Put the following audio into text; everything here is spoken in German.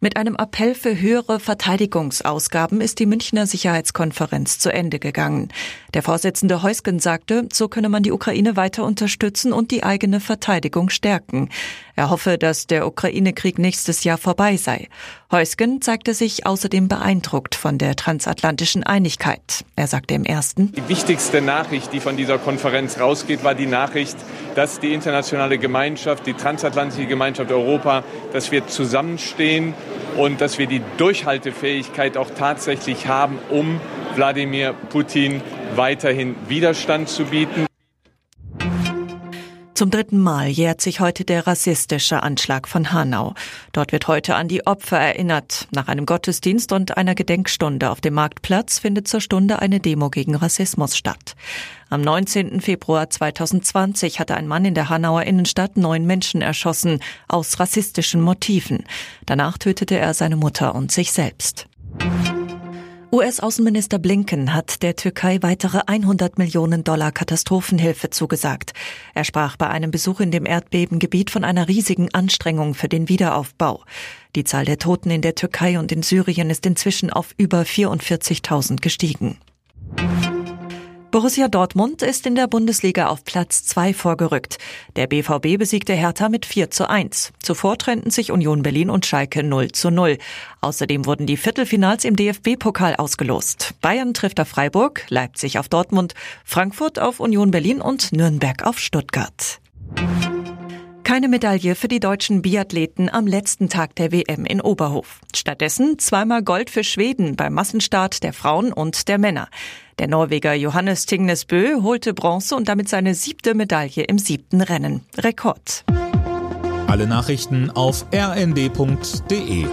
Mit einem Appell für höhere Verteidigungsausgaben ist die Münchner Sicherheitskonferenz zu Ende gegangen. Der Vorsitzende Heusgen sagte, so könne man die Ukraine weiter unterstützen und die eigene Verteidigung stärken. Er hoffe, dass der Ukraine-Krieg nächstes Jahr vorbei sei. Heusgen zeigte sich außerdem beeindruckt von der transatlantischen Einigkeit. Er sagte im ersten, Die wichtigste Nachricht, die von dieser Konferenz rausgeht, war die Nachricht, dass die internationale Gemeinschaft, die transatlantische Gemeinschaft Europa, dass wir zusammenstehen und dass wir die Durchhaltefähigkeit auch tatsächlich haben, um Wladimir Putin weiterhin Widerstand zu bieten. Zum dritten Mal jährt sich heute der rassistische Anschlag von Hanau. Dort wird heute an die Opfer erinnert. Nach einem Gottesdienst und einer Gedenkstunde auf dem Marktplatz findet zur Stunde eine Demo gegen Rassismus statt. Am 19. Februar 2020 hatte ein Mann in der Hanauer Innenstadt neun Menschen erschossen, aus rassistischen Motiven. Danach tötete er seine Mutter und sich selbst. US-Außenminister Blinken hat der Türkei weitere 100 Millionen Dollar Katastrophenhilfe zugesagt. Er sprach bei einem Besuch in dem Erdbebengebiet von einer riesigen Anstrengung für den Wiederaufbau. Die Zahl der Toten in der Türkei und in Syrien ist inzwischen auf über 44.000 gestiegen. Borussia Dortmund ist in der Bundesliga auf Platz 2 vorgerückt. Der BVB besiegte Hertha mit 4 zu 1. Zuvor trennten sich Union Berlin und Schalke 0 zu 0. Außerdem wurden die Viertelfinals im DFB-Pokal ausgelost. Bayern trifft auf Freiburg, Leipzig auf Dortmund, Frankfurt auf Union Berlin und Nürnberg auf Stuttgart. Keine Medaille für die deutschen Biathleten am letzten Tag der WM in Oberhof. Stattdessen zweimal Gold für Schweden beim Massenstart der Frauen und der Männer. Der Norweger Johannes Tingnes Bö holte Bronze und damit seine siebte Medaille im siebten Rennen. Rekord. Alle Nachrichten auf rnd.de